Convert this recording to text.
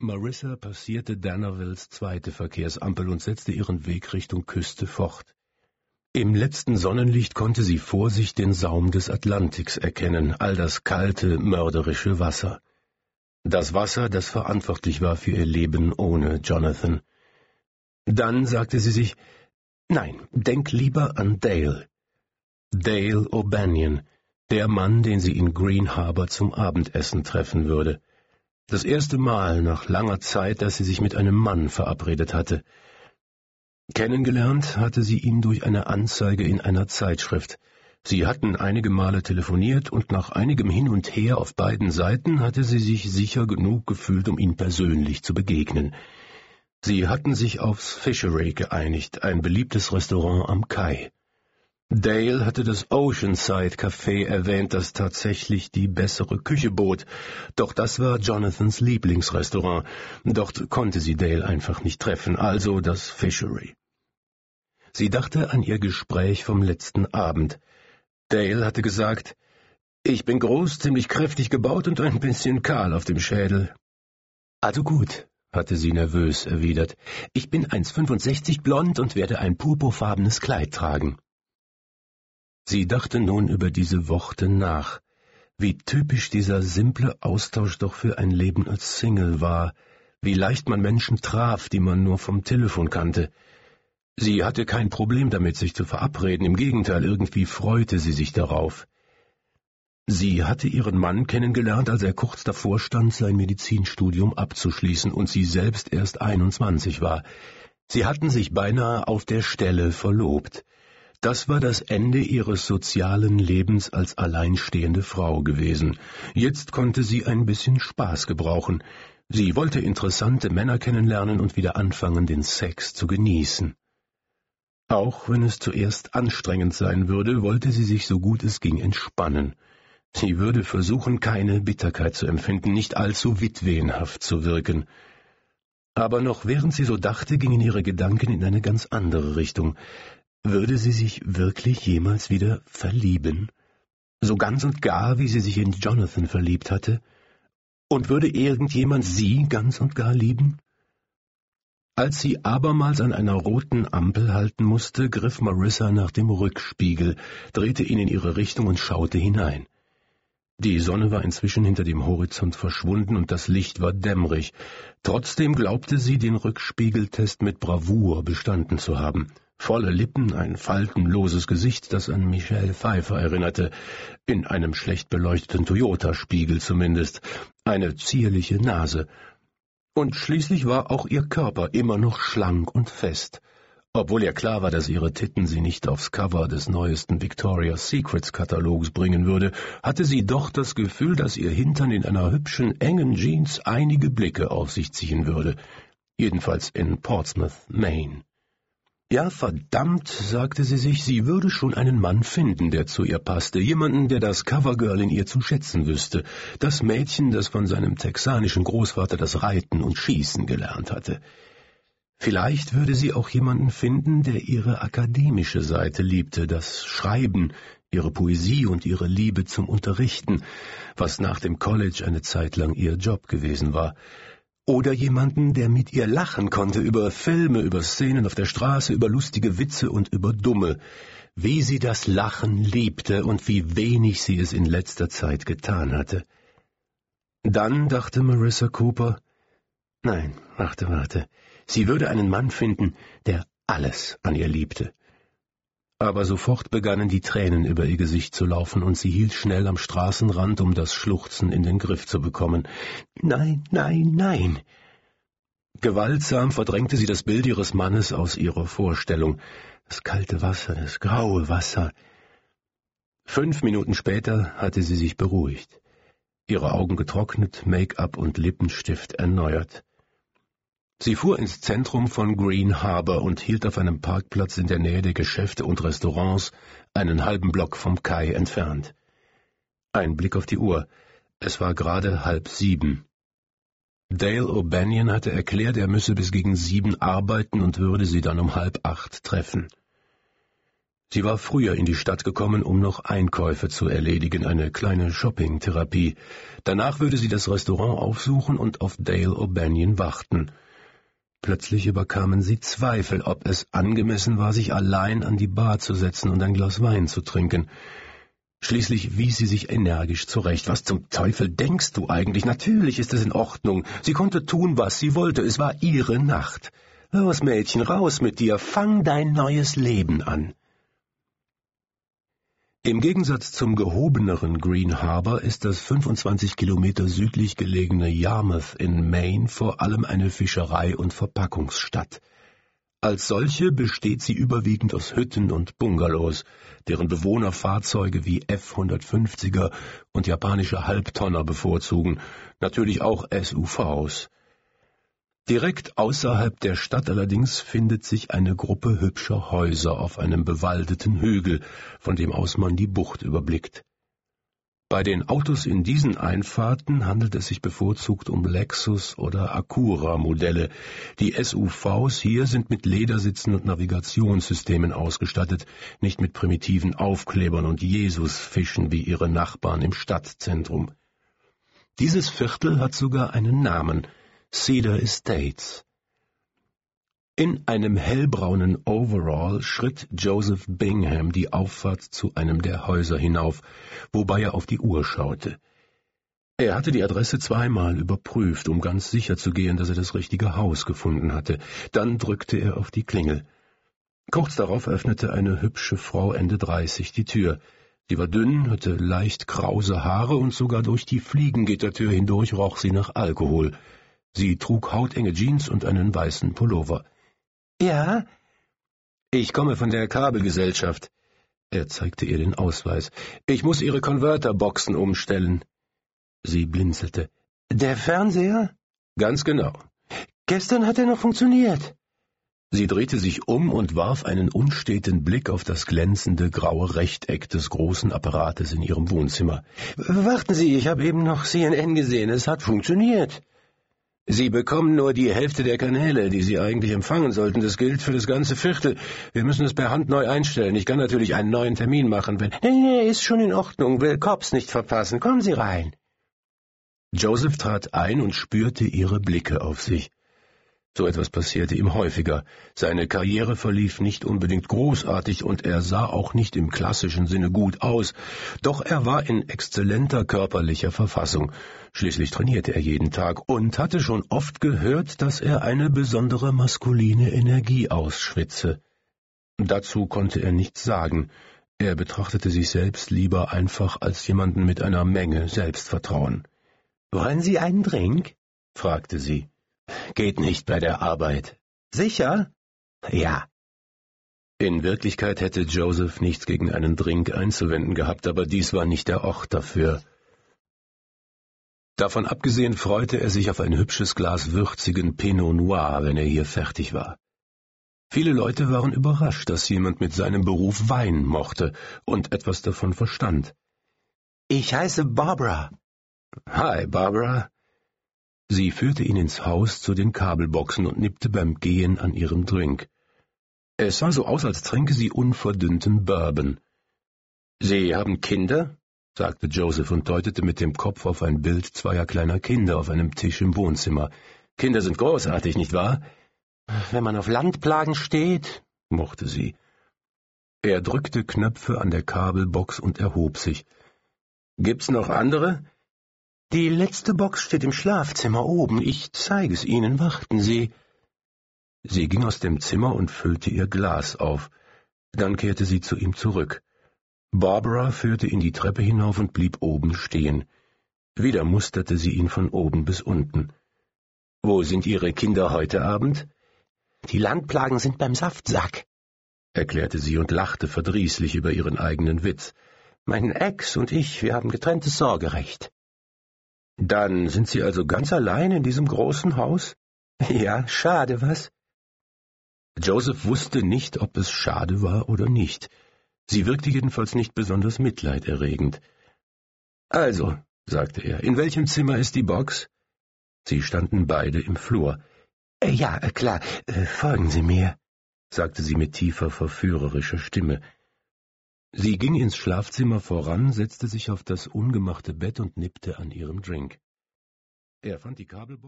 Marissa passierte Dannervilles zweite Verkehrsampel und setzte ihren Weg Richtung Küste fort. Im letzten Sonnenlicht konnte sie vor sich den Saum des Atlantiks erkennen, all das kalte, mörderische Wasser. Das Wasser, das verantwortlich war für ihr Leben ohne Jonathan. Dann sagte sie sich, nein, denk lieber an Dale. Dale O'Banion, der Mann, den sie in Green Harbor zum Abendessen treffen würde. Das erste Mal nach langer Zeit, dass sie sich mit einem Mann verabredet hatte. Kennengelernt hatte sie ihn durch eine Anzeige in einer Zeitschrift. Sie hatten einige Male telefoniert und nach einigem Hin und Her auf beiden Seiten hatte sie sich sicher genug gefühlt, um ihm persönlich zu begegnen. Sie hatten sich aufs Fishery geeinigt, ein beliebtes Restaurant am Kai. Dale hatte das Oceanside Café erwähnt, das tatsächlich die bessere Küche bot, doch das war Jonathans Lieblingsrestaurant. Dort konnte sie Dale einfach nicht treffen, also das Fishery. Sie dachte an ihr Gespräch vom letzten Abend. Dale hatte gesagt, ich bin groß, ziemlich kräftig gebaut und ein bisschen kahl auf dem Schädel. Also gut, hatte sie nervös erwidert. Ich bin 1,65 blond und werde ein purpurfarbenes Kleid tragen. Sie dachte nun über diese Worte nach, wie typisch dieser simple Austausch doch für ein Leben als Single war, wie leicht man Menschen traf, die man nur vom Telefon kannte. Sie hatte kein Problem damit, sich zu verabreden, im Gegenteil, irgendwie freute sie sich darauf. Sie hatte ihren Mann kennengelernt, als er kurz davor stand, sein Medizinstudium abzuschließen und sie selbst erst 21 war. Sie hatten sich beinahe auf der Stelle verlobt. Das war das Ende ihres sozialen Lebens als alleinstehende Frau gewesen. Jetzt konnte sie ein bisschen Spaß gebrauchen. Sie wollte interessante Männer kennenlernen und wieder anfangen, den Sex zu genießen. Auch wenn es zuerst anstrengend sein würde, wollte sie sich so gut es ging entspannen. Sie würde versuchen, keine Bitterkeit zu empfinden, nicht allzu witwenhaft zu wirken. Aber noch während sie so dachte, gingen ihre Gedanken in eine ganz andere Richtung. Würde sie sich wirklich jemals wieder verlieben? So ganz und gar, wie sie sich in Jonathan verliebt hatte? Und würde irgendjemand sie ganz und gar lieben? Als sie abermals an einer roten Ampel halten musste, griff Marissa nach dem Rückspiegel, drehte ihn in ihre Richtung und schaute hinein. Die Sonne war inzwischen hinter dem Horizont verschwunden und das Licht war dämmerig. Trotzdem glaubte sie, den Rückspiegeltest mit Bravour bestanden zu haben. Volle Lippen, ein faltenloses Gesicht, das an Michelle Pfeiffer erinnerte, in einem schlecht beleuchteten Toyota-Spiegel zumindest, eine zierliche Nase. Und schließlich war auch ihr Körper immer noch schlank und fest. Obwohl ihr klar war, dass ihre Titten sie nicht aufs Cover des neuesten Victoria's Secrets Katalogs bringen würde, hatte sie doch das Gefühl, dass ihr Hintern in einer hübschen, engen Jeans einige Blicke auf sich ziehen würde. Jedenfalls in Portsmouth, Maine. Ja, verdammt, sagte sie sich, sie würde schon einen Mann finden, der zu ihr passte, jemanden, der das Covergirl in ihr zu schätzen wüsste, das Mädchen, das von seinem texanischen Großvater das Reiten und Schießen gelernt hatte. Vielleicht würde sie auch jemanden finden, der ihre akademische Seite liebte, das Schreiben, ihre Poesie und ihre Liebe zum Unterrichten, was nach dem College eine Zeit lang ihr Job gewesen war, oder jemanden, der mit ihr lachen konnte über Filme, über Szenen auf der Straße, über lustige Witze und über Dumme, wie sie das Lachen liebte und wie wenig sie es in letzter Zeit getan hatte. Dann dachte Marissa Cooper, nein, warte, warte, sie würde einen Mann finden, der alles an ihr liebte, aber sofort begannen die Tränen über ihr Gesicht zu laufen, und sie hielt schnell am Straßenrand, um das Schluchzen in den Griff zu bekommen. Nein, nein, nein. Gewaltsam verdrängte sie das Bild ihres Mannes aus ihrer Vorstellung. Das kalte Wasser, das graue Wasser. Fünf Minuten später hatte sie sich beruhigt, ihre Augen getrocknet, Make-up und Lippenstift erneuert. Sie fuhr ins Zentrum von Green Harbor und hielt auf einem Parkplatz in der Nähe der Geschäfte und Restaurants, einen halben Block vom Kai entfernt. Ein Blick auf die Uhr. Es war gerade halb sieben. Dale O'Banion hatte erklärt, er müsse bis gegen sieben arbeiten und würde sie dann um halb acht treffen. Sie war früher in die Stadt gekommen, um noch Einkäufe zu erledigen, eine kleine Shopping-Therapie. Danach würde sie das Restaurant aufsuchen und auf Dale O'Banion warten. Plötzlich überkamen sie Zweifel, ob es angemessen war, sich allein an die Bar zu setzen und ein Glas Wein zu trinken. Schließlich wies sie sich energisch zurecht. Was zum Teufel denkst du eigentlich? Natürlich ist es in Ordnung. Sie konnte tun, was sie wollte. Es war ihre Nacht. Los, Mädchen, raus mit dir. Fang dein neues Leben an. Im Gegensatz zum gehobeneren Green Harbor ist das 25 Kilometer südlich gelegene Yarmouth in Maine vor allem eine Fischerei- und Verpackungsstadt. Als solche besteht sie überwiegend aus Hütten und Bungalows, deren Bewohner Fahrzeuge wie F-150er und japanische Halbtonner bevorzugen, natürlich auch SUVs. Direkt außerhalb der Stadt allerdings findet sich eine Gruppe hübscher Häuser auf einem bewaldeten Hügel, von dem aus man die Bucht überblickt. Bei den Autos in diesen Einfahrten handelt es sich bevorzugt um Lexus oder Acura-Modelle. Die SUVs hier sind mit Ledersitzen und Navigationssystemen ausgestattet, nicht mit primitiven Aufklebern und Jesusfischen wie ihre Nachbarn im Stadtzentrum. Dieses Viertel hat sogar einen Namen – Cedar Estates. In einem hellbraunen Overall schritt Joseph Bingham die Auffahrt zu einem der Häuser hinauf, wobei er auf die Uhr schaute. Er hatte die Adresse zweimal überprüft, um ganz sicher zu gehen, dass er das richtige Haus gefunden hatte. Dann drückte er auf die Klingel. Kurz darauf öffnete eine hübsche Frau Ende dreißig die Tür. Sie war dünn, hatte leicht krause Haare und sogar durch die Fliegengittertür hindurch roch sie nach Alkohol. Sie trug hautenge Jeans und einen weißen Pullover. Ja? Ich komme von der Kabelgesellschaft. Er zeigte ihr den Ausweis. Ich muss Ihre Konverterboxen umstellen. Sie blinzelte. Der Fernseher? Ganz genau. Gestern hat er noch funktioniert. Sie drehte sich um und warf einen unsteten Blick auf das glänzende graue Rechteck des großen Apparates in ihrem Wohnzimmer. Warten Sie, ich habe eben noch CNN gesehen. Es hat funktioniert. Sie bekommen nur die Hälfte der Kanäle, die Sie eigentlich empfangen sollten. Das gilt für das ganze Viertel. Wir müssen es per Hand neu einstellen. Ich kann natürlich einen neuen Termin machen, wenn... Nee, nee, ist schon in Ordnung. Will Cops nicht verpassen. Kommen Sie rein. Joseph trat ein und spürte ihre Blicke auf sich. So etwas passierte ihm häufiger. Seine Karriere verlief nicht unbedingt großartig und er sah auch nicht im klassischen Sinne gut aus, doch er war in exzellenter körperlicher Verfassung. Schließlich trainierte er jeden Tag und hatte schon oft gehört, dass er eine besondere maskuline Energie ausschwitze. Dazu konnte er nichts sagen. Er betrachtete sich selbst lieber einfach als jemanden mit einer Menge Selbstvertrauen. Wollen Sie einen Drink? fragte sie. Geht nicht bei der Arbeit. Sicher? Ja. In Wirklichkeit hätte Joseph nichts gegen einen Drink einzuwenden gehabt, aber dies war nicht der Ort dafür. Davon abgesehen freute er sich auf ein hübsches Glas würzigen Pinot Noir, wenn er hier fertig war. Viele Leute waren überrascht, dass jemand mit seinem Beruf Wein mochte und etwas davon verstand. Ich heiße Barbara. Hi, Barbara. Sie führte ihn ins Haus zu den Kabelboxen und nippte beim Gehen an ihrem Drink. Es sah so aus, als tränke sie unverdünnten Bourbon. Sie haben Kinder? sagte Joseph und deutete mit dem Kopf auf ein Bild zweier kleiner Kinder auf einem Tisch im Wohnzimmer. Kinder sind großartig, nicht wahr? Wenn man auf Landplagen steht, mochte sie. Er drückte Knöpfe an der Kabelbox und erhob sich. Gibt's noch andere? Die letzte Box steht im Schlafzimmer oben. Ich zeige es Ihnen. Warten Sie. Sie ging aus dem Zimmer und füllte ihr Glas auf. Dann kehrte sie zu ihm zurück. Barbara führte ihn die Treppe hinauf und blieb oben stehen. Wieder musterte sie ihn von oben bis unten. Wo sind Ihre Kinder heute Abend? Die Landplagen sind beim Saftsack, erklärte sie und lachte verdrießlich über ihren eigenen Witz. Mein Ex und ich, wir haben getrenntes Sorgerecht. Dann sind Sie also ganz allein in diesem großen Haus? Ja, schade, was? Joseph wusste nicht, ob es schade war oder nicht. Sie wirkte jedenfalls nicht besonders mitleiderregend. Also, sagte er, in welchem Zimmer ist die Box? Sie standen beide im Flur. Äh, ja, äh, klar, äh, folgen Sie mir, sagte sie mit tiefer, verführerischer Stimme. Sie ging ins Schlafzimmer voran, setzte sich auf das ungemachte Bett und nippte an ihrem Drink. Er fand die Kabelbox